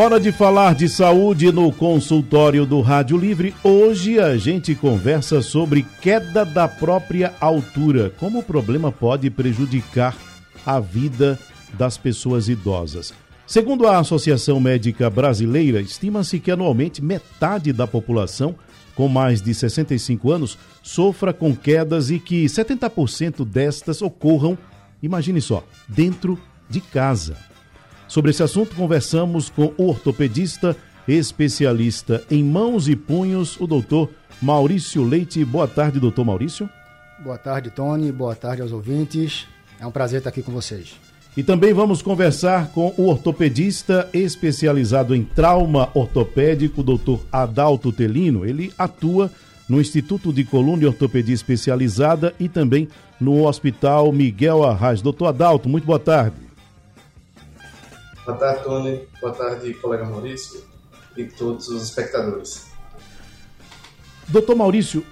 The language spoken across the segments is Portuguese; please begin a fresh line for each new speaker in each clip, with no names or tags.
Hora de falar de saúde no consultório do Rádio Livre. Hoje a gente conversa sobre queda da própria altura, como o problema pode prejudicar a vida das pessoas idosas. Segundo a Associação Médica Brasileira, estima-se que anualmente metade da população com mais de 65 anos sofra com quedas e que 70% destas ocorram, imagine só, dentro de casa. Sobre esse assunto, conversamos com o ortopedista especialista em mãos e punhos, o doutor Maurício Leite. Boa tarde, doutor Maurício.
Boa tarde, Tony. Boa tarde aos ouvintes. É um prazer estar aqui com vocês.
E também vamos conversar com o ortopedista especializado em trauma ortopédico, doutor Adalto Telino. Ele atua no Instituto de Coluna e Ortopedia Especializada e também no Hospital Miguel Arraes. Doutor Adalto, muito boa tarde.
Boa tarde, Tony. Boa tarde, colega Maurício e todos os espectadores.
Doutor Maurício,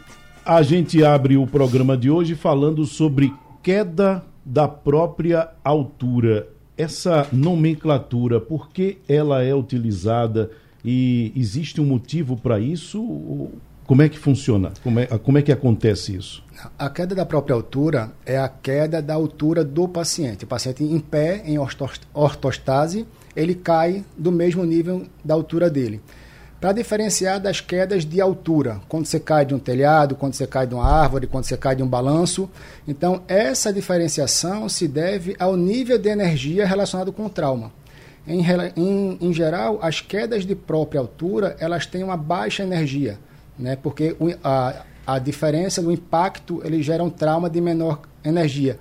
a gente abre o programa de hoje falando sobre queda da própria altura. Essa nomenclatura, por que ela é utilizada e existe um motivo para isso? Como é que funciona? Como é, como é que acontece isso?
A queda da própria altura é a queda da altura do paciente. O paciente em pé, em ortostase, ele cai do mesmo nível da altura dele. Para diferenciar das quedas de altura, quando você cai de um telhado, quando você cai de uma árvore, quando você cai de um balanço. Então, essa diferenciação se deve ao nível de energia relacionado com o trauma. Em, em, em geral, as quedas de própria altura, elas têm uma baixa energia né? Porque a, a diferença do impacto ele gera um trauma de menor energia.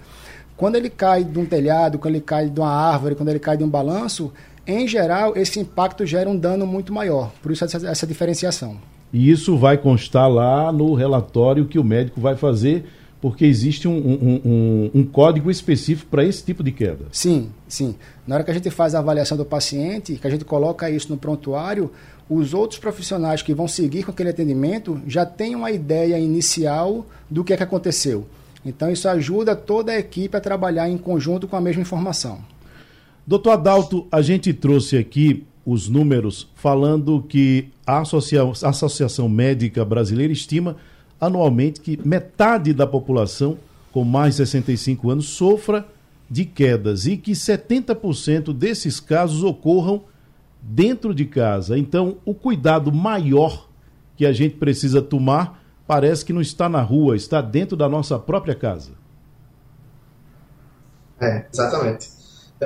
Quando ele cai de um telhado, quando ele cai de uma árvore, quando ele cai de um balanço, em geral esse impacto gera um dano muito maior. Por isso essa, essa diferenciação.
E isso vai constar lá no relatório que o médico vai fazer porque existe um, um, um, um código específico para esse tipo de queda.
Sim, sim. Na hora que a gente faz a avaliação do paciente, que a gente coloca isso no prontuário, os outros profissionais que vão seguir com aquele atendimento já têm uma ideia inicial do que é que aconteceu. Então isso ajuda toda a equipe a trabalhar em conjunto com a mesma informação.
Doutor Adalto, a gente trouxe aqui os números falando que a Associação Médica Brasileira estima anualmente que metade da população com mais de 65 anos sofra de quedas e que 70% desses casos ocorram dentro de casa. Então, o cuidado maior que a gente precisa tomar parece que não está na rua, está dentro da nossa própria casa.
É, exatamente.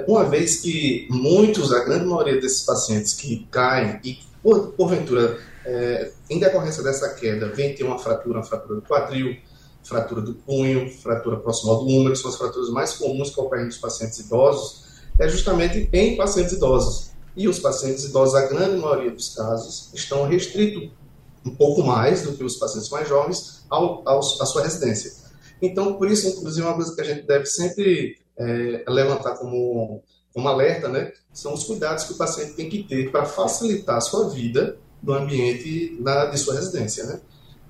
Uma vez que muitos, a grande maioria desses pacientes que caem e, por, porventura, é, em decorrência dessa queda, vem ter uma fratura, uma fratura do quadril, fratura do punho, fratura proximal do úmero, são as fraturas mais comuns que ocorrem nos pacientes idosos, é justamente em pacientes idosos. E os pacientes idosos, a grande maioria dos casos, estão restritos um pouco mais do que os pacientes mais jovens ao, ao, à sua residência. Então, por isso, inclusive, uma coisa que a gente deve sempre é, levantar como, como alerta, né, são os cuidados que o paciente tem que ter para facilitar a sua vida no ambiente da, de sua residência. Né?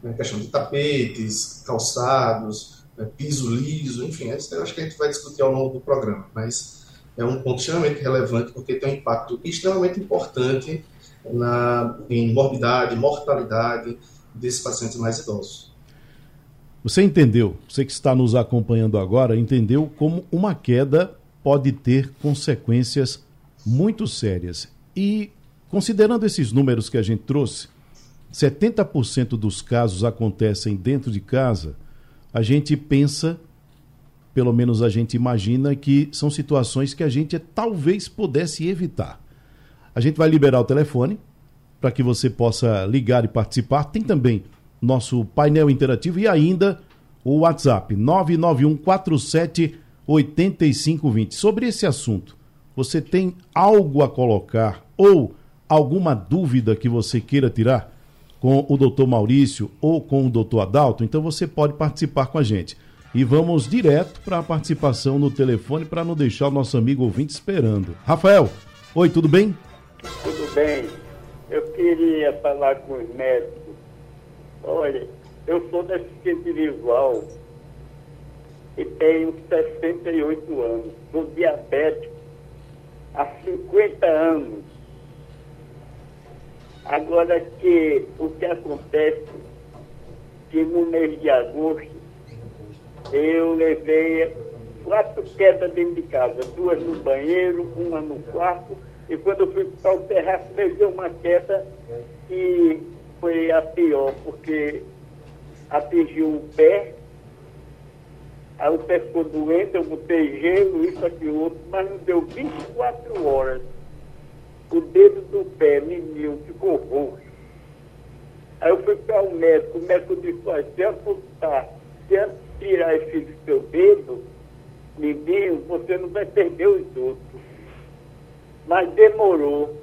A questão de tapetes, calçados, né, piso liso, enfim, eu acho que a gente vai discutir ao longo do programa, mas é um ponto extremamente relevante porque tem um impacto extremamente importante na, em morbidade, mortalidade desses pacientes mais idosos.
Você entendeu, você que está nos acompanhando agora, entendeu como uma queda pode ter consequências muito sérias. E considerando esses números que a gente trouxe, 70% dos casos acontecem dentro de casa, a gente pensa pelo menos a gente imagina que são situações que a gente talvez pudesse evitar. A gente vai liberar o telefone para que você possa ligar e participar. Tem também nosso painel interativo e ainda o WhatsApp 99147 8520. Sobre esse assunto, você tem algo a colocar ou alguma dúvida que você queira tirar? com o doutor Maurício ou com o doutor Adalto, então você pode participar com a gente. E vamos direto para a participação no telefone para não deixar o nosso amigo ouvinte esperando. Rafael, oi, tudo bem?
Tudo bem. Eu queria falar com os médicos. Olha, eu sou deficiente visual e tenho 68 anos. Sou diabético há 50 anos. Agora que o que acontece que no mês de agosto eu levei quatro quedas dentro de casa, duas no banheiro, uma no quarto, e quando eu fui para o terraço levei uma queda que foi a pior, porque atingiu o pé, aí o pé ficou doente, eu botei gelo, isso, aqui, outro, mas não deu 24 horas. O dedo do pé, menino, ficou roxo. Aí eu fui para o médico, o médico disse, olha, se amputar, se tirar esse seu dedo, menino, você não vai perder os outros. Mas demorou.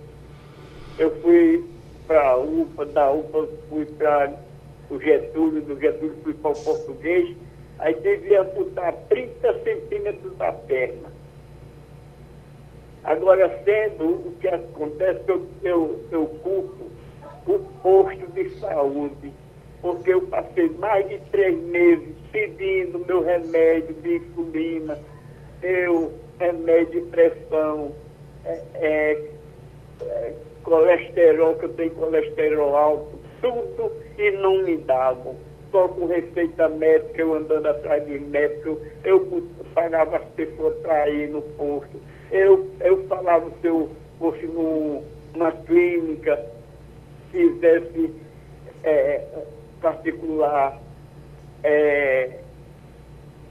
Eu fui para a UPA, da UPA fui para o Getúlio, do Getúlio fui para o português, aí que amputar 30 centímetros da perna. Agora, sendo o que acontece, eu, eu, eu culpo o posto de saúde, porque eu passei mais de três meses pedindo meu remédio de insulina, meu remédio de pressão, é, é, é, colesterol, que eu tenho colesterol alto, tudo e não me davam. Só com receita médica, eu andando atrás de médico, eu pagava as pessoas para ir no posto. Eu, eu falava se eu fosse numa clínica, fizesse é, particular, é,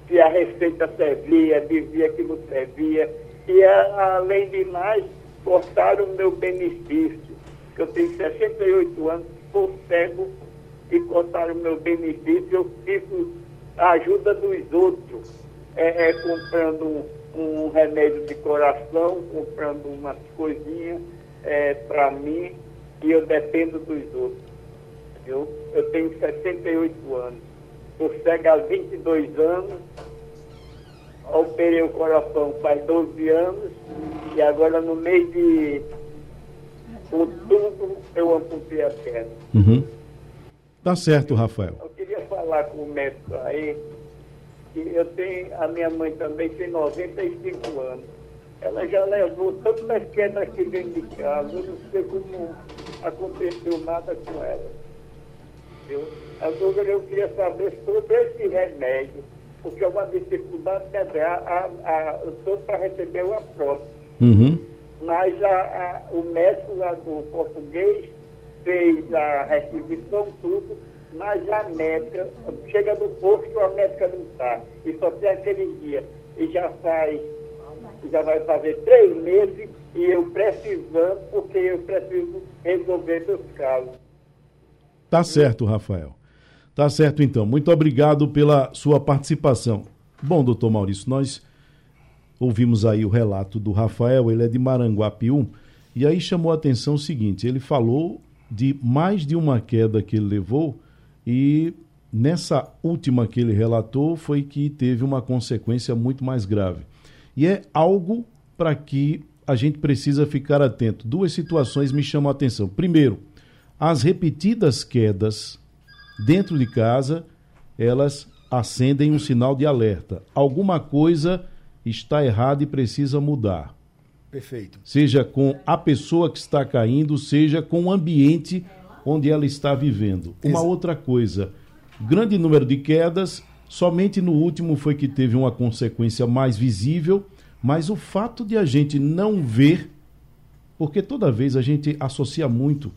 se a receita servia, dizia que não servia. E além de mais, cortaram o meu benefício. Eu tenho 68 anos, sou cego e cortaram o meu benefício. Eu fico a ajuda dos outros, é, é comprando um, um, remédio de coração, comprando umas coisinhas é, para mim e eu dependo dos outros. Eu, eu tenho 68 anos. Sou cego há 22 anos operei o coração faz 12 anos e agora no mês de outubro eu amputei a perna.
Uhum. Tá certo, Rafael.
Eu queria falar com o médico aí, que eu tenho, a minha mãe também tem 95 anos. Ela já levou tantas quedas aqui dentro de casa, eu não sei como aconteceu nada com ela. Eu, agora eu queria saber sobre esse remédio porque é uma dificuldade, dizer, a, a, a, eu estou para receber uma prótese.
Uhum.
Mas a, a, o médico lá do português fez a requisição, tudo, mas a médica, chega no posto, a médica não está. E só tem aquele dia. E já faz, já vai fazer três meses e eu precisando, porque eu preciso resolver meus casos.
Tá certo, Rafael. Tá certo, então. Muito obrigado pela sua participação. Bom, doutor Maurício, nós ouvimos aí o relato do Rafael, ele é de Maranguapiú, e aí chamou a atenção o seguinte: ele falou de mais de uma queda que ele levou, e nessa última que ele relatou foi que teve uma consequência muito mais grave. E é algo para que a gente precisa ficar atento. Duas situações me chamam a atenção. Primeiro, as repetidas quedas dentro de casa, elas acendem um sinal de alerta. Alguma coisa está errada e precisa mudar.
Perfeito.
Seja com a pessoa que está caindo, seja com o ambiente onde ela está vivendo. Uma Ex outra coisa, grande número de quedas, somente no último foi que teve uma consequência mais visível, mas o fato de a gente não ver, porque toda vez a gente associa muito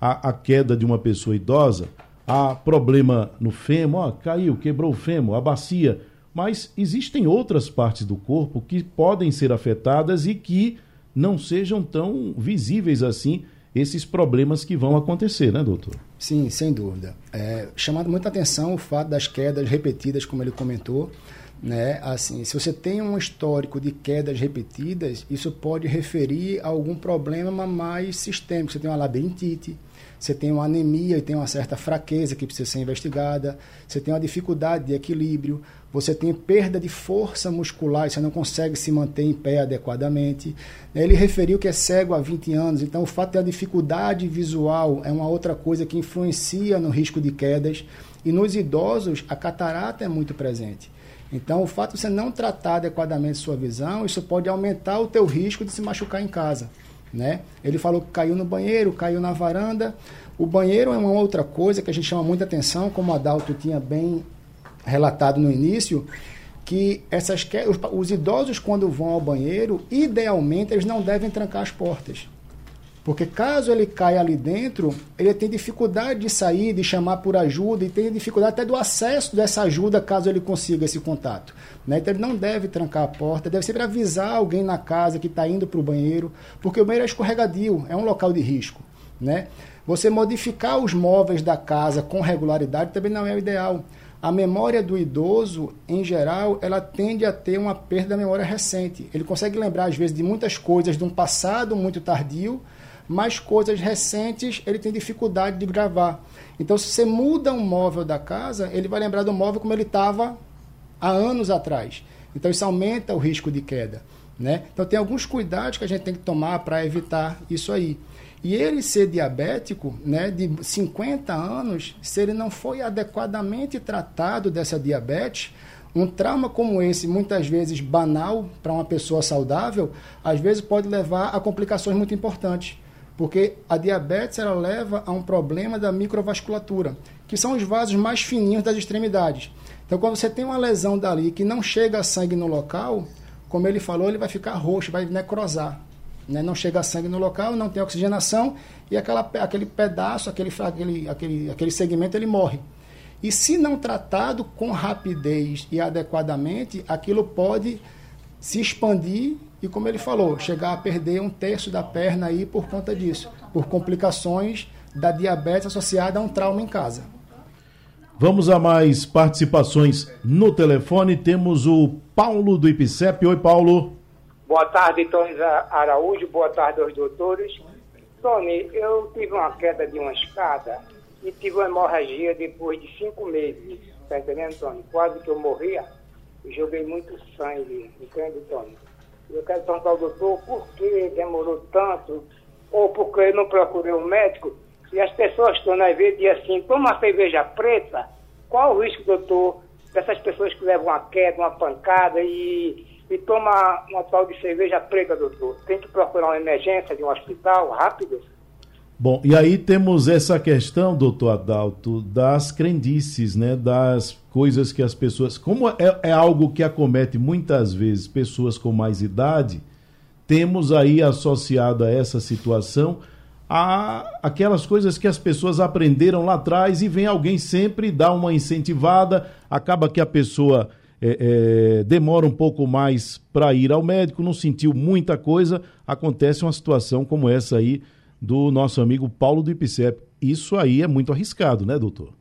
a, a queda de uma pessoa idosa há problema no fêmur, ó, caiu, quebrou o fêmur, a bacia. Mas existem outras partes do corpo que podem ser afetadas e que não sejam tão visíveis assim esses problemas que vão acontecer, né, doutor?
Sim, sem dúvida. É, chamando muita atenção o fato das quedas repetidas, como ele comentou, né? Assim, se você tem um histórico de quedas repetidas, isso pode referir a algum problema mais sistêmico. Você tem uma labirintite, você tem uma anemia e tem uma certa fraqueza que precisa ser investigada, você tem uma dificuldade de equilíbrio, você tem perda de força muscular, você não consegue se manter em pé adequadamente. Ele referiu que é cego há 20 anos, então o fato da dificuldade visual é uma outra coisa que influencia no risco de quedas. E nos idosos, a catarata é muito presente. Então, o fato de você não tratar adequadamente sua visão, isso pode aumentar o teu risco de se machucar em casa. Né? Ele falou que caiu no banheiro, caiu na varanda. O banheiro é uma outra coisa que a gente chama muita atenção, como o Adalto tinha bem relatado no início, que essas os, os idosos quando vão ao banheiro, idealmente eles não devem trancar as portas. Porque caso ele caia ali dentro, ele tem dificuldade de sair, de chamar por ajuda e tem dificuldade até do acesso dessa ajuda caso ele consiga esse contato. Né? Então ele não deve trancar a porta, deve sempre avisar alguém na casa que está indo para o banheiro, porque o banheiro é escorregadio, é um local de risco. Né? Você modificar os móveis da casa com regularidade também não é o ideal. A memória do idoso, em geral, ela tende a ter uma perda da memória recente. Ele consegue lembrar, às vezes, de muitas coisas de um passado muito tardio, mas coisas recentes ele tem dificuldade de gravar. Então, se você muda um móvel da casa, ele vai lembrar do móvel como ele estava há anos atrás. Então, isso aumenta o risco de queda. Né? Então, tem alguns cuidados que a gente tem que tomar para evitar isso aí. E ele ser diabético, né, de 50 anos, se ele não foi adequadamente tratado dessa diabetes, um trauma como esse, muitas vezes banal para uma pessoa saudável, às vezes pode levar a complicações muito importantes. Porque a diabetes ela leva a um problema da microvasculatura, que são os vasos mais fininhos das extremidades. Então, quando você tem uma lesão dali que não chega sangue no local, como ele falou, ele vai ficar roxo, vai necrosar. Né? Não chega sangue no local, não tem oxigenação e aquela, aquele pedaço, aquele, aquele, aquele, aquele segmento, ele morre. E se não tratado com rapidez e adequadamente, aquilo pode se expandir e, como ele falou, chegar a perder um terço da perna aí por conta disso, por complicações da diabetes associada a um trauma em casa.
Vamos a mais participações no telefone. Temos o Paulo do IPCEP. Oi, Paulo.
Boa tarde, Tony Araújo. Boa tarde aos doutores. Tony, eu tive uma queda de uma escada e tive uma hemorragia depois de cinco meses. Tá entendendo, Tony? Quase que eu morria. Joguei muito sangue, entende, Tony? Eu quero perguntar ao doutor por que demorou tanto, ou porque eu não procurei um médico, e as pessoas estão na vezes e assim, toma cerveja preta, qual o risco, doutor, dessas pessoas que levam uma queda, uma pancada e, e toma uma tal de cerveja preta, doutor? Tem que procurar uma emergência de um hospital rápido?
Bom, e aí temos essa questão, doutor Adalto, das crendices, né? Das coisas que as pessoas. Como é, é, algo que acomete muitas vezes pessoas com mais idade, temos aí associado a essa situação a aquelas coisas que as pessoas aprenderam lá atrás e vem alguém sempre dar uma incentivada, acaba que a pessoa é, é, demora um pouco mais para ir ao médico, não sentiu muita coisa, acontece uma situação como essa aí do nosso amigo Paulo do IPCEP. Isso aí é muito arriscado, né, doutor?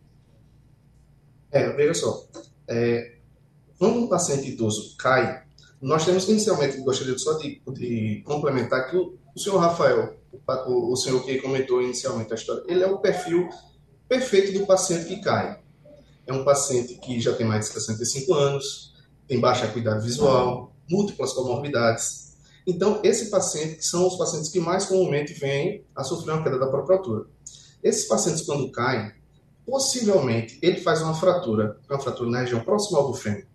É, veja só. É, quando um paciente idoso cai, nós temos inicialmente, gostaria só de, de complementar que o, o senhor Rafael, o, o senhor que comentou inicialmente a história, ele é o perfil perfeito do paciente que cai. É um paciente que já tem mais de 65 anos, tem baixa cuidado visual, múltiplas comorbidades, então, esse paciente são os pacientes que mais comumente vêm a sofrer uma queda da própria altura. Esses pacientes, quando caem, possivelmente ele faz uma fratura, uma fratura na região proximal do fêmur,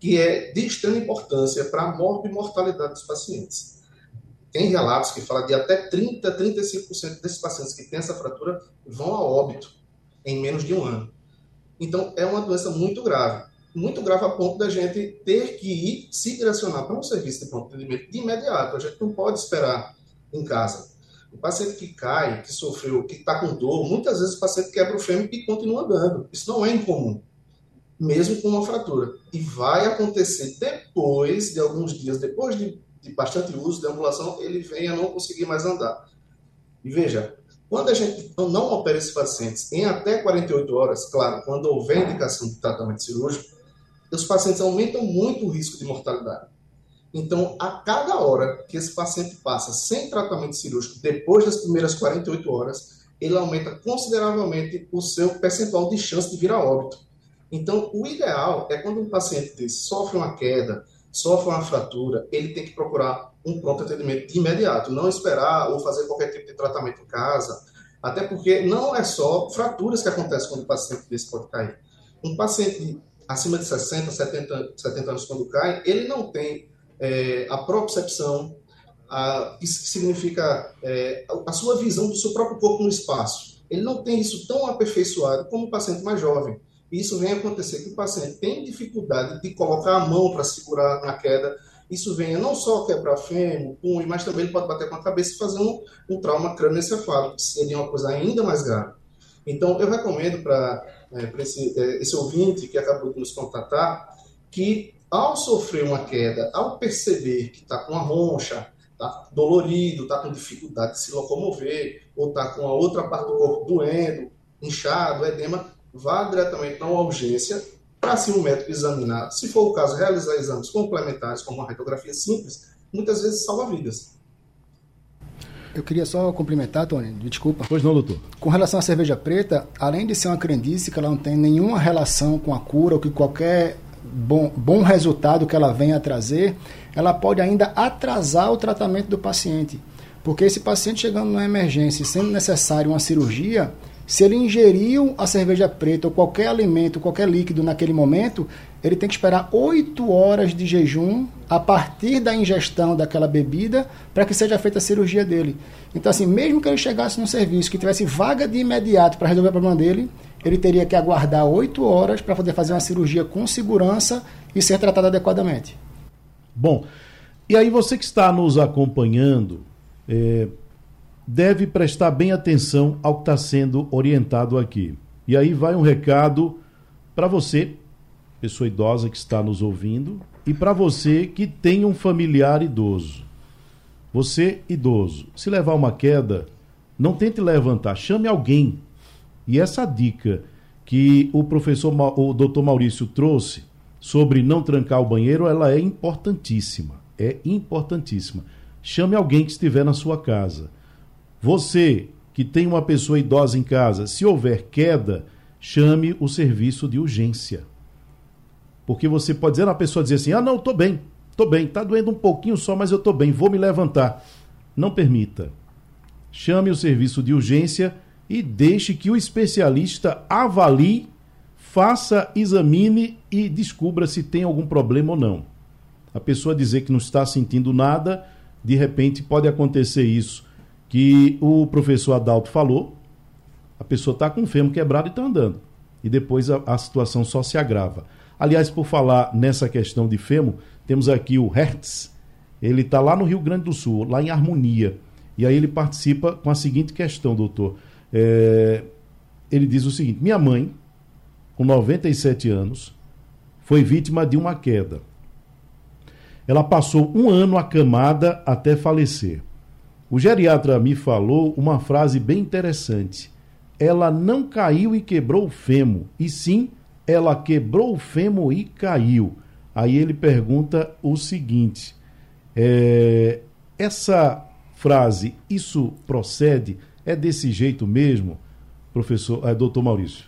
que é de extrema importância para a mortalidade dos pacientes. Tem relatos que falam de até 30, 35% desses pacientes que têm essa fratura vão a óbito em menos de um ano. Então, é uma doença muito grave muito grave a ponto da gente ter que ir se direcionar para um serviço de pronto atendimento de imediato. A gente não pode esperar em casa. O paciente que cai, que sofreu, que está com dor, muitas vezes o paciente quebra o fêmur e continua andando. Isso não é incomum, mesmo com uma fratura. E vai acontecer depois de alguns dias, depois de, de bastante uso de ambulação, ele vem a não conseguir mais andar. E veja, quando a gente não opera esses pacientes em até 48 horas, claro, quando houver indicação de tratamento cirúrgico, os pacientes aumentam muito o risco de mortalidade. Então, a cada hora que esse paciente passa sem tratamento cirúrgico, depois das primeiras 48 horas, ele aumenta consideravelmente o seu percentual de chance de vir a óbito. Então, o ideal é quando um paciente desse sofre uma queda, sofre uma fratura, ele tem que procurar um pronto atendimento de imediato, não esperar ou fazer qualquer tipo de tratamento em casa, até porque não é só fraturas que acontecem quando o paciente desse pode cair. Um paciente acima de 60, 70, 70 anos quando cai, ele não tem é, a propriocepção, isso significa é, a sua visão do seu próprio corpo no espaço. Ele não tem isso tão aperfeiçoado como o paciente mais jovem. E isso vem acontecer que o paciente tem dificuldade de colocar a mão para segurar na queda. Isso vem não só quebrar fêmur, punho, mas também ele pode bater com a cabeça e fazer um, um trauma crânioencefálico, que seria uma coisa ainda mais grave. Então, eu recomendo para é, esse, é, esse ouvinte que acabou de nos contatar que ao sofrer uma queda, ao perceber que está com uma roncha, está dolorido, está com dificuldade de se locomover, ou está com a outra parte do corpo doendo, inchado, edema, vá diretamente para uma urgência para assim o médico examinar. Se for o caso, realizar exames complementares, como uma radiografia simples, muitas vezes salva vidas.
Eu queria só complementar, Tony, desculpa.
Pois não, doutor.
Com relação à cerveja preta, além de ser uma crendice que ela não tem nenhuma relação com a cura ou que qualquer bom, bom resultado que ela venha a trazer, ela pode ainda atrasar o tratamento do paciente. Porque esse paciente chegando na emergência e sendo necessário uma cirurgia, se ele ingeriu a cerveja preta ou qualquer alimento, qualquer líquido naquele momento, ele tem que esperar 8 horas de jejum a partir da ingestão daquela bebida para que seja feita a cirurgia dele. Então, assim, mesmo que ele chegasse no serviço que tivesse vaga de imediato para resolver o problema dele, ele teria que aguardar 8 horas para poder fazer uma cirurgia com segurança e ser tratado adequadamente.
Bom, e aí você que está nos acompanhando, é, deve prestar bem atenção ao que está sendo orientado aqui. E aí vai um recado para você, pessoa idosa que está nos ouvindo, e para você que tem um familiar idoso. Você, idoso, se levar uma queda, não tente levantar, chame alguém. E essa dica que o professor, o doutor Maurício trouxe sobre não trancar o banheiro, ela é importantíssima. É importantíssima. Chame alguém que estiver na sua casa você que tem uma pessoa idosa em casa, se houver queda, chame o serviço de urgência. Porque você pode dizer a pessoa dizer assim: "Ah, não, estou bem. Estou bem, está doendo um pouquinho só, mas eu estou bem, vou me levantar". Não permita. Chame o serviço de urgência e deixe que o especialista avalie, faça, examine e descubra se tem algum problema ou não. A pessoa dizer que não está sentindo nada, de repente pode acontecer isso que o professor Adalto falou, a pessoa está com o fêmur quebrado e está andando. E depois a, a, situação só se agrava. Aliás, por falar nessa questão de fêmur, temos aqui o Hertz. Ele está lá no Rio Grande do Sul, lá em Harmonia. E aí ele participa com a seguinte questão, doutor. É, ele diz o seguinte: Minha mãe, com 97 anos, foi vítima de uma queda. Ela passou um ano acamada até falecer. O geriatra me falou uma frase bem interessante. Ela não caiu e quebrou o fêmur, e sim, ela quebrou o fêmur e caiu. Aí ele pergunta o seguinte: é, essa frase, isso procede? É desse jeito mesmo, professor, é, doutor Maurício?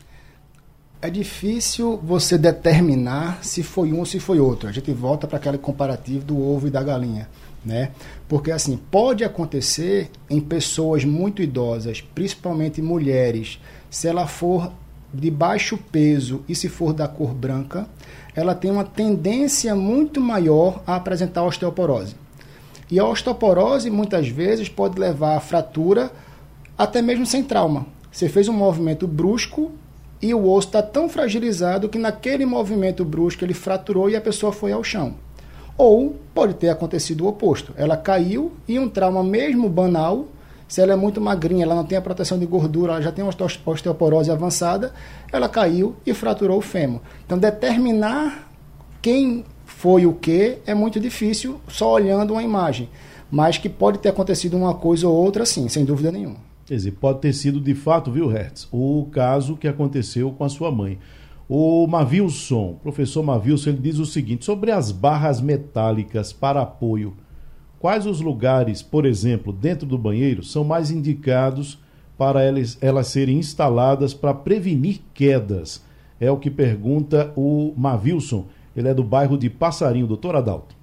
É difícil você determinar se foi um ou se foi outro. A gente volta para aquele comparativo do ovo e da galinha né? Porque assim, pode acontecer em pessoas muito idosas, principalmente mulheres, se ela for de baixo peso e se for da cor branca, ela tem uma tendência muito maior a apresentar osteoporose. E a osteoporose muitas vezes pode levar a fratura até mesmo sem trauma. Você fez um movimento brusco e o osso está tão fragilizado que naquele movimento brusco ele fraturou e a pessoa foi ao chão. Ou pode ter acontecido o oposto. Ela caiu e um trauma mesmo banal, se ela é muito magrinha, ela não tem a proteção de gordura, ela já tem uma osteoporose avançada, ela caiu e fraturou o fêmur. Então determinar quem foi o que é muito difícil só olhando uma imagem. Mas que pode ter acontecido uma coisa ou outra, sim, sem dúvida nenhuma.
Quer dizer, pode ter sido de fato, viu, Hertz, o caso que aconteceu com a sua mãe. O Mavilson, professor Mavilson, ele diz o seguinte: sobre as barras metálicas para apoio, quais os lugares, por exemplo, dentro do banheiro, são mais indicados para elas, elas serem instaladas para prevenir quedas? É o que pergunta o Mavilson. Ele é do bairro de Passarinho, doutor Adalto.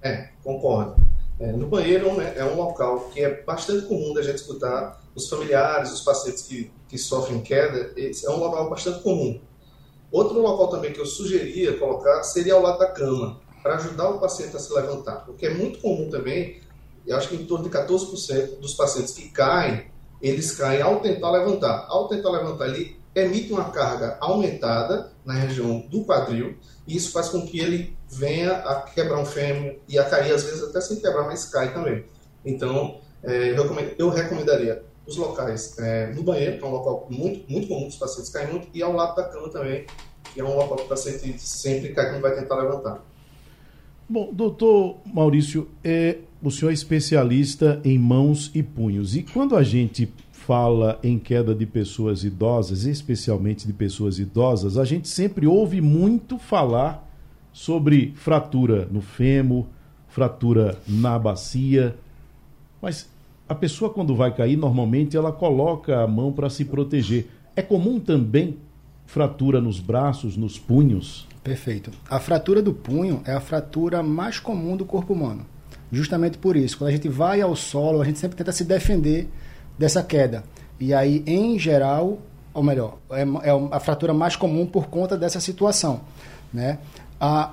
É, concordo. É, no banheiro é um local que é bastante comum da gente escutar os familiares, os pacientes que, que sofrem queda, é um local bastante comum. Outro local também que eu sugeria colocar seria ao lado da cama, para ajudar o paciente a se levantar, porque é muito comum também, eu acho que em torno de 14% dos pacientes que caem, eles caem ao tentar levantar. Ao tentar levantar, ele emite uma carga aumentada na região do quadril, e isso faz com que ele venha a quebrar um fêmur e a cair, às vezes até sem quebrar, mas cai também. Então, é, eu, eu, recomendaria os locais é, no banheiro, que é um local muito, muito comum os pacientes caem muito, e ao lado da cama também, que é um local que o paciente sempre cai quando vai tentar levantar.
Bom, doutor Maurício, é, o senhor é especialista em mãos e punhos. E quando a gente fala em queda de pessoas idosas, especialmente de pessoas idosas, a gente sempre ouve muito falar sobre fratura no fêmur, fratura na bacia. Mas a pessoa, quando vai cair, normalmente ela coloca a mão para se proteger. É comum também fratura nos braços, nos punhos?
Perfeito. A fratura do punho é a fratura mais comum do corpo humano. Justamente por isso, quando a gente vai ao solo, a gente sempre tenta se defender dessa queda. E aí, em geral, ou melhor, é, é a fratura mais comum por conta dessa situação. Né? A,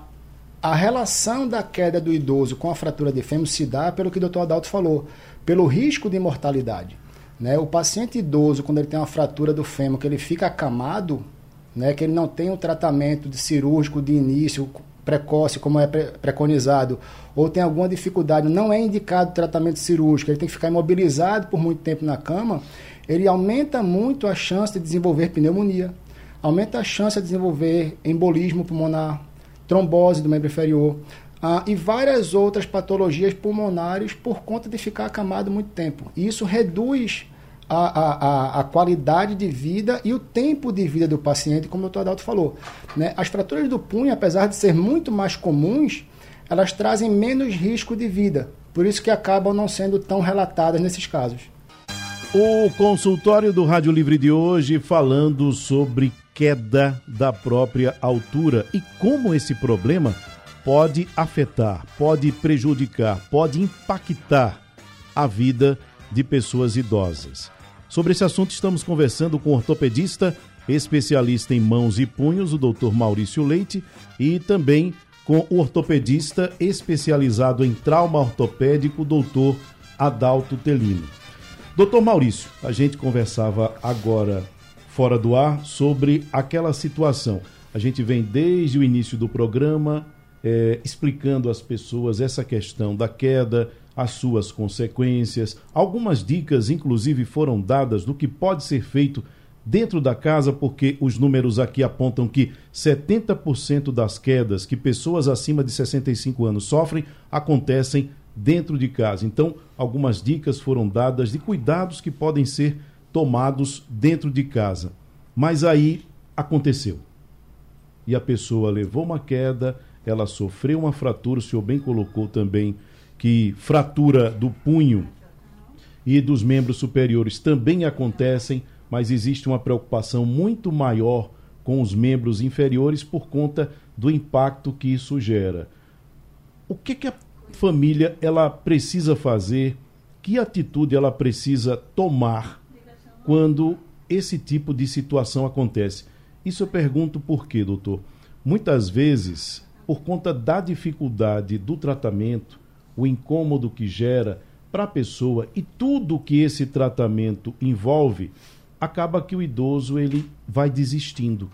a relação da queda do idoso com a fratura de fêmur se dá pelo que o Dr. Adalto falou, pelo risco de mortalidade. Né? O paciente idoso, quando ele tem uma fratura do fêmur, que ele fica acamado, né, que ele não tem um tratamento de cirúrgico de início precoce, como é preconizado, ou tem alguma dificuldade, não é indicado tratamento cirúrgico, ele tem que ficar imobilizado por muito tempo na cama, ele aumenta muito a chance de desenvolver pneumonia, aumenta a chance de desenvolver embolismo pulmonar, trombose do membro inferior ah, e várias outras patologias pulmonares por conta de ficar acamado muito tempo. E isso reduz a, a, a, qualidade de vida e o tempo de vida do paciente, como o Dr. Adalto falou. Né? As fraturas do punho, apesar de ser muito mais comuns, elas trazem menos risco de vida. Por isso que acabam não sendo tão relatadas nesses casos.
O consultório do Rádio Livre de hoje falando sobre queda da própria altura e como esse problema pode afetar, pode prejudicar, pode impactar a vida de pessoas idosas. Sobre esse assunto, estamos conversando com o ortopedista, especialista em mãos e punhos, o Dr. Maurício Leite, e também com o ortopedista especializado em trauma ortopédico, Dr. Adalto Telino. Doutor Maurício, a gente conversava agora fora do ar sobre aquela situação. A gente vem desde o início do programa é, explicando às pessoas essa questão da queda, as suas consequências. Algumas dicas, inclusive, foram dadas do que pode ser feito dentro da casa, porque os números aqui apontam que 70% das quedas que pessoas acima de 65 anos sofrem acontecem dentro de casa. Então, algumas dicas foram dadas de cuidados que podem ser tomados dentro de casa. Mas aí aconteceu. E a pessoa levou uma queda, ela sofreu uma fratura, o senhor bem colocou também que fratura do punho e dos membros superiores também acontecem, mas existe uma preocupação muito maior com os membros inferiores por conta do impacto que isso gera. O que, que a família ela precisa fazer? Que atitude ela precisa tomar quando esse tipo de situação acontece? Isso eu pergunto por quê, doutor? Muitas vezes, por conta da dificuldade do tratamento, o incômodo que gera para a pessoa e tudo que esse tratamento envolve, acaba que o idoso ele vai desistindo.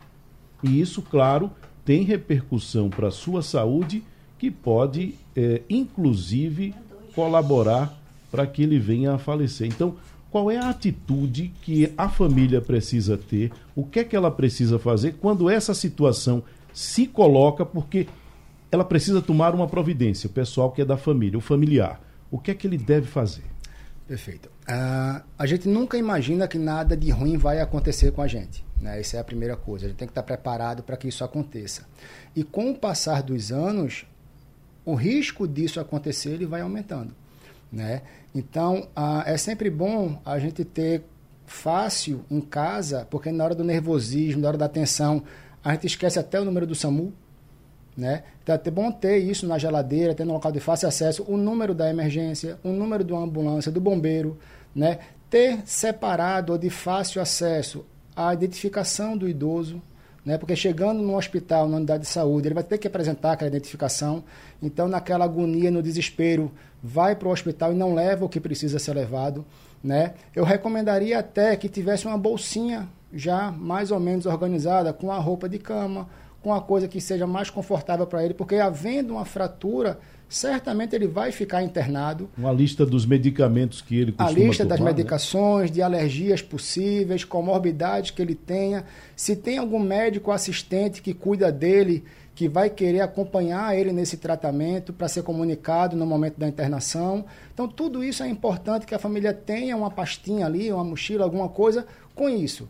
E isso, claro, tem repercussão para a sua saúde que pode, é, inclusive, colaborar para que ele venha a falecer. Então, qual é a atitude que a família precisa ter? O que é que ela precisa fazer quando essa situação se coloca? Porque ela precisa tomar uma providência, o pessoal que é da família, o familiar. O que é que ele deve fazer?
Perfeito. Uh, a gente nunca imagina que nada de ruim vai acontecer com a gente. Né? Essa é a primeira coisa. A gente tem que estar preparado para que isso aconteça. E com o passar dos anos, o risco disso acontecer ele vai aumentando. Né? Então, ah, é sempre bom a gente ter fácil em casa, porque na hora do nervosismo, na hora da tensão, a gente esquece até o número do SAMU. Né? Então é bom ter isso na geladeira, ter no local de fácil acesso, o número da emergência, o número de uma ambulância, do bombeiro, né? ter separado ou de fácil acesso a identificação do idoso, né? porque chegando no hospital, na unidade de saúde, ele vai ter que apresentar aquela identificação. Então, naquela agonia, no desespero, vai para o hospital e não leva o que precisa ser levado. Né? Eu recomendaria até que tivesse uma bolsinha já mais ou menos organizada, com a roupa de cama, com a coisa que seja mais confortável para ele, porque havendo uma fratura, certamente ele vai ficar internado.
Uma lista dos medicamentos que ele costuma
A lista
tomar,
das
né?
medicações, de alergias possíveis, comorbidades que ele tenha. Se tem algum médico assistente que cuida dele, que vai querer acompanhar ele nesse tratamento para ser comunicado no momento da internação. Então, tudo isso é importante que a família tenha uma pastinha ali, uma mochila, alguma coisa com isso.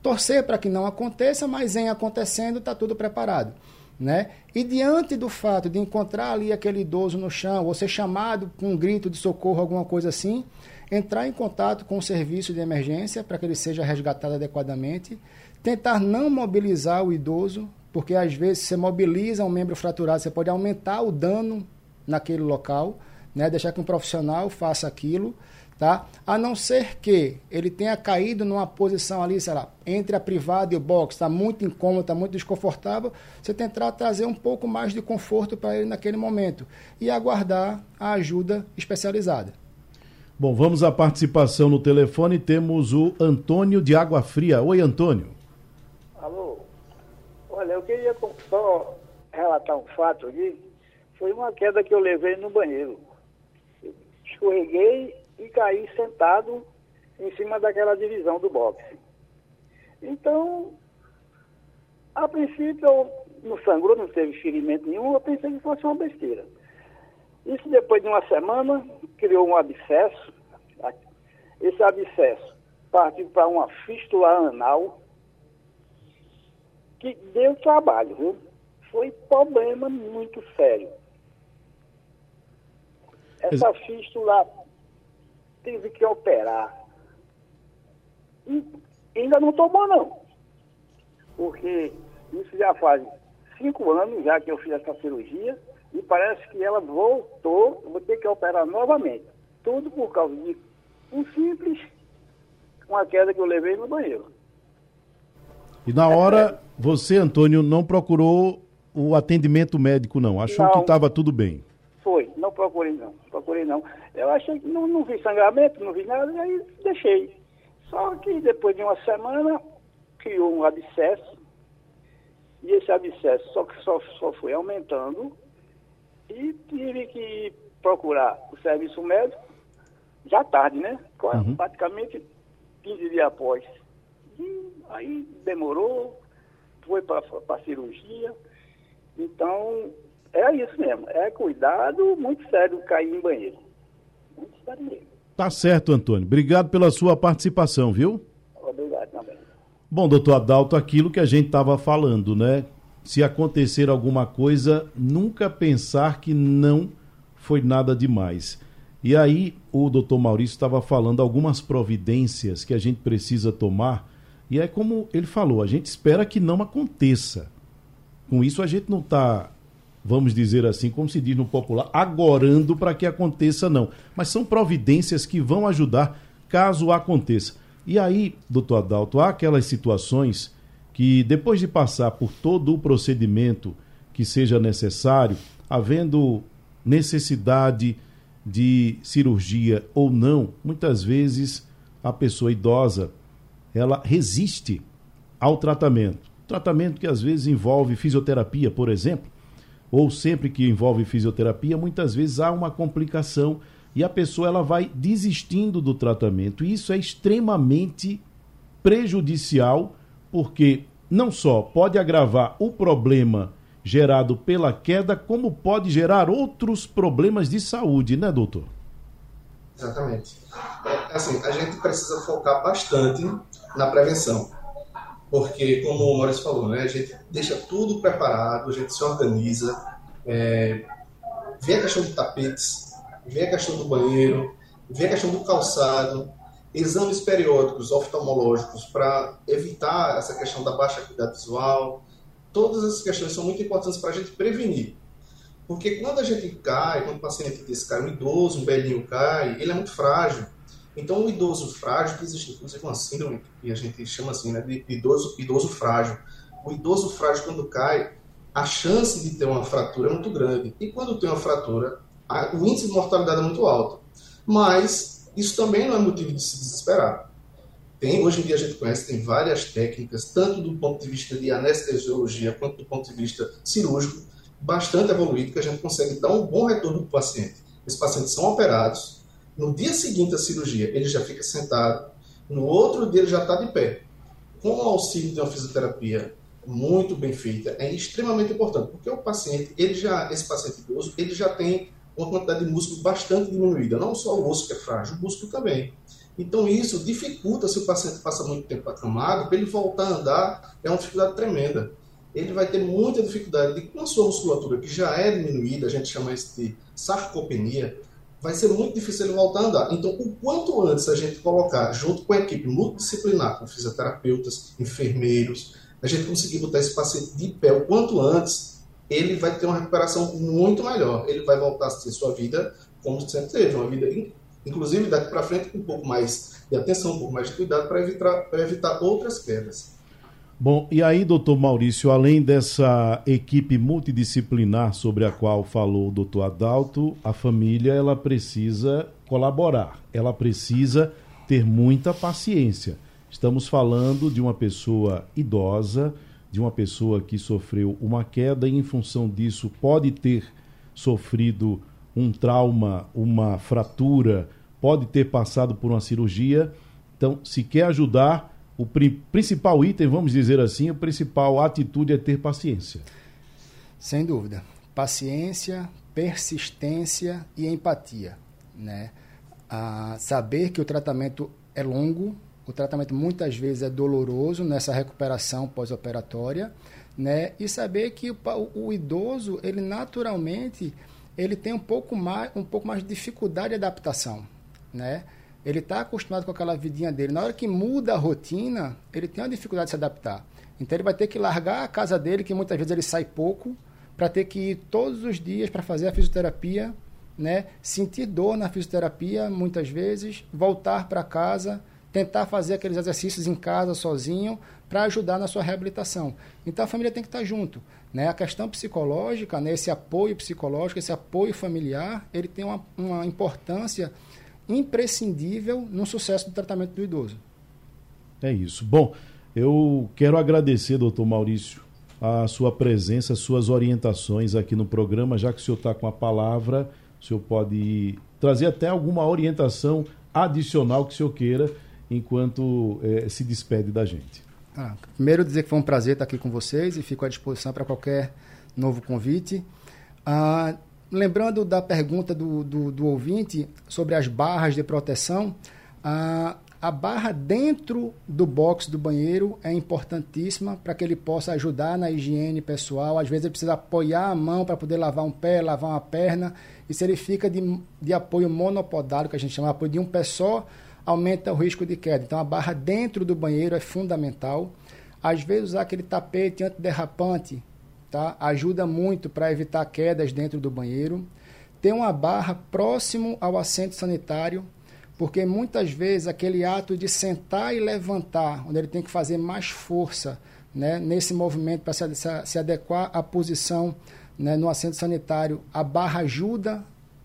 Torcer para que não aconteça, mas em acontecendo está tudo preparado. Né? E diante do fato de encontrar ali aquele idoso no chão, ou ser chamado com um grito de socorro, alguma coisa assim, entrar em contato com o serviço de emergência para que ele seja resgatado adequadamente, tentar não mobilizar o idoso, porque às vezes você mobiliza um membro fraturado, você pode aumentar o dano naquele local, né? deixar que um profissional faça aquilo tá? A não ser que ele tenha caído numa posição ali, sei lá, entre a privada e o box, está muito incômodo, está muito desconfortável, você tentar trazer um pouco mais de conforto para ele naquele momento e aguardar a ajuda especializada.
Bom, vamos à participação no telefone. Temos o Antônio de Água Fria. Oi, Antônio.
Alô? Olha, eu queria só relatar um fato aqui. Foi uma queda que eu levei no banheiro. Escorreguei e caí sentado em cima daquela divisão do boxe. Então, a princípio, não sangrou, não teve ferimento nenhum, eu pensei que fosse uma besteira. Isso depois de uma semana, criou um abscesso. Esse abscesso partiu para uma fístula anal, que deu trabalho, viu? Foi problema muito sério. Essa fístula teve que operar. E ainda não tomou, não. Porque isso já faz cinco anos já que eu fiz essa cirurgia e parece que ela voltou, vou ter que operar novamente. Tudo por causa de um simples, uma queda que eu levei no banheiro.
E na hora, você, Antônio, não procurou o atendimento médico, não? Achou
Não.
que estava tudo bem?
Procurei não, procurei não. Eu achei que não, não vi sangramento, não vi nada, e aí deixei. Só que depois de uma semana criou um abscesso, e esse abscesso só só, só foi aumentando, e tive que procurar o serviço médico, já tarde, né?
Uhum.
Praticamente 15 dias após. E aí demorou, foi para a cirurgia. Então, é isso mesmo. É cuidado muito sério cair em banheiro. Muito sério mesmo.
Tá certo, Antônio. Obrigado pela sua participação, viu?
Obrigado também.
Bom, doutor Adalto, aquilo que a gente estava falando, né? Se acontecer alguma coisa, nunca pensar que não foi nada demais. E aí, o doutor Maurício estava falando algumas providências que a gente precisa tomar, e é como ele falou, a gente espera que não aconteça. Com isso, a gente não está, vamos dizer assim, como se diz no popular, agorando para que aconteça, não. Mas são providências que vão ajudar caso aconteça. E aí, doutor Adalto, há aquelas situações que depois de passar por todo o procedimento que seja necessário, havendo necessidade de cirurgia ou não, muitas vezes a pessoa idosa ela resiste ao tratamento. Tratamento que às vezes envolve fisioterapia, por exemplo, ou sempre que envolve fisioterapia, muitas vezes há uma complicação e a pessoa ela vai desistindo do tratamento. E isso é extremamente prejudicial, porque não só pode agravar o problema gerado pela queda, como pode gerar outros problemas de saúde, né, doutor?
Exatamente. Assim, a gente precisa focar bastante na prevenção. Porque, como o Maurício falou, né, a gente deixa tudo preparado, a gente se organiza, é, vê a questão de tapetes, vê a questão do banheiro, vê a questão do calçado, exames periódicos oftalmológicos para evitar essa questão da baixa acuidade visual. Todas essas questões são muito importantes para a gente prevenir. Porque quando a gente cai, quando o paciente desse cai, um idoso, um velhinho cai, ele é muito frágil. Então, o idoso frágil, que existe inclusive uma síndrome que a gente chama assim, né, de idoso, idoso frágil. O idoso frágil, quando cai, a chance de ter uma fratura é muito grande. E quando tem uma fratura, a, o índice de mortalidade é muito alto. Mas isso também não é motivo de se desesperar. Tem, hoje em dia a gente conhece, tem várias técnicas, tanto do ponto de vista de anestesiologia quanto do ponto de vista cirúrgico, bastante evoluído, que a gente consegue dar um bom retorno para o paciente. Esses pacientes são operados, no dia seguinte da cirurgia ele já fica sentado, no outro dia ele já está de pé. Com o auxílio de uma fisioterapia muito bem feita, é extremamente importante, porque o paciente, ele já, esse paciente idoso, ele já tem uma quantidade de músculo bastante diminuída, não só o osso que é frágil, o músculo também. Então isso dificulta se o paciente passa muito tempo acamado, para ele voltar a andar é uma dificuldade tremenda. Ele vai ter muita dificuldade de, com a sua musculatura que já é diminuída, a gente chama isso de sarcopenia, vai ser muito difícil ele voltar a andar. Então, o quanto antes a gente colocar, junto com a equipe multidisciplinar, com fisioterapeutas, enfermeiros, a gente conseguir botar esse paciente de pé o quanto antes, ele vai ter uma recuperação muito melhor. Ele vai voltar a ter sua vida como sempre teve, uma vida, inclusive daqui para frente, com um pouco mais de atenção, um pouco mais de cuidado para evitar, evitar outras quedas.
Bom, e aí, doutor Maurício, além dessa equipe multidisciplinar sobre a qual falou o doutor Adalto, a família ela precisa colaborar, ela precisa ter muita paciência. Estamos falando de uma pessoa idosa, de uma pessoa que sofreu uma queda e, em função disso, pode ter sofrido um trauma, uma fratura, pode ter passado por uma cirurgia. Então, se quer ajudar, o principal item, vamos dizer assim, a principal atitude é ter paciência.
Sem dúvida. Paciência, persistência e empatia. Né? Ah, saber que o tratamento é longo, o tratamento muitas vezes é doloroso nessa recuperação pós-operatória, né? E saber que o, o, idoso, ele naturalmente, ele tem um pouco mais, um pouco mais de dificuldade de adaptação, né? Ele está acostumado com aquela vidinha dele. Na hora que muda a rotina, ele tem uma dificuldade de se adaptar. Então ele vai ter que largar a casa dele, que muitas vezes ele sai pouco, para ter que ir todos os dias para fazer a fisioterapia, né? Sentir dor na fisioterapia muitas vezes, voltar para casa, tentar fazer aqueles exercícios em casa sozinho para ajudar na sua reabilitação. Então a família tem que estar tá junto, né? A questão psicológica, né? esse apoio psicológico, esse apoio familiar, ele tem uma, uma importância imprescindível no sucesso do tratamento do idoso.
É isso. Bom, eu quero agradecer, doutor Maurício, a sua presença, as suas orientações aqui no programa, já que o senhor está com a palavra, o senhor pode trazer até alguma orientação adicional que o senhor queira enquanto é, se despede da gente.
Ah, primeiro dizer que foi um prazer estar aqui com vocês e fico à disposição para qualquer novo convite. Ah, lembrando da pergunta do, do, do, ouvinte sobre as barras de proteção, a, a barra dentro do box do banheiro é importantíssima para que ele possa ajudar na higiene pessoal. Às vezes ele precisa apoiar a mão para poder lavar um pé, lavar uma perna. E se ele fica de, de apoio monopodário, que a gente chama de apoio de um pé só, aumenta o risco de queda. Então a barra dentro do banheiro é fundamental. Às vezes usar aquele tapete antiderrapante tá? Ajuda muito para evitar quedas dentro do banheiro. Ter uma barra próximo ao assento sanitário, porque muitas vezes aquele ato de sentar e levantar, onde ele tem que fazer mais força né, nesse movimento para se, se, adequar à posição né, no assento sanitário, a barra ajuda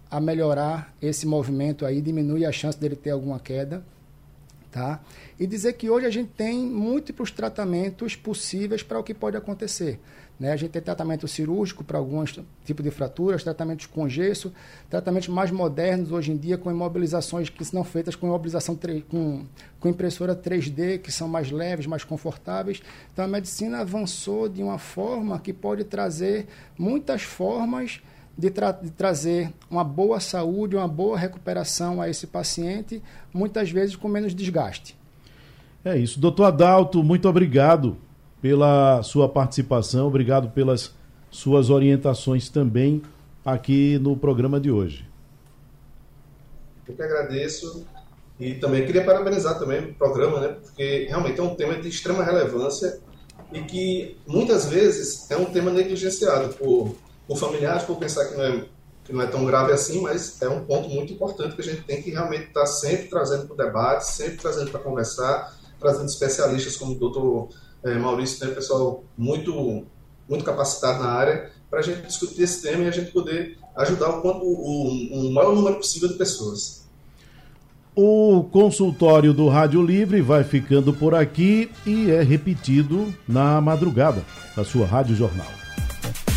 a melhorar esse movimento aí, diminui a chance dele ter alguma queda. Tá? E dizer que hoje a gente tem múltiplos tratamentos possíveis para o que pode acontecer. Né? A gente tem tratamento cirúrgico para alguns tipos de fraturas, tratamentos com gesso, tratamentos mais modernos hoje em dia com imobilizações que são feitas com imobilização com, com impressora 3D, que são mais leves, mais confortáveis. Então a medicina avançou de uma forma que pode trazer muitas formas de, tra de, trazer uma boa saúde, uma boa recuperação a esse paciente, muitas vezes com menos desgaste.
É isso. Doutor Adalto, muito obrigado pela sua participação, obrigado pelas suas orientações também aqui no programa de hoje.
Eu que agradeço e também queria parabenizar também o programa, né, porque realmente é um tema de extrema relevância e que muitas vezes é um tema negligenciado por, por familiares, por pensar que não, é, que não é tão grave assim, mas é um ponto muito importante que a gente tem que realmente estar sempre trazendo para o debate, sempre trazendo para conversar, trazendo especialistas como o doutor é, Maurício, né, pessoal muito, muito capacitado na área, para a gente discutir esse tema e a gente poder ajudar o, o, o maior número possível de pessoas.
O consultório do Rádio Livre vai ficando por aqui e é repetido na madrugada da sua Rádio Jornal.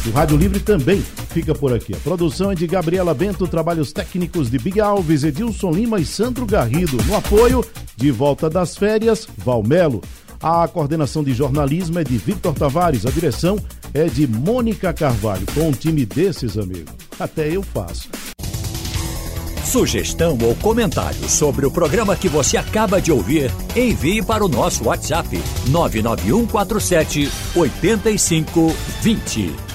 O Rádio Livre também fica por aqui. A produção é de Gabriela Bento, trabalhos técnicos de Big Alves, Edilson Lima e Sandro Garrido. No apoio, de volta das férias, Valmelo. A coordenação de jornalismo é de Victor Tavares, a direção é de Mônica Carvalho. Com um time desses, amigo, até eu faço.
Sugestão ou comentário sobre o programa que você acaba de ouvir, envie para o nosso WhatsApp 99147 8520.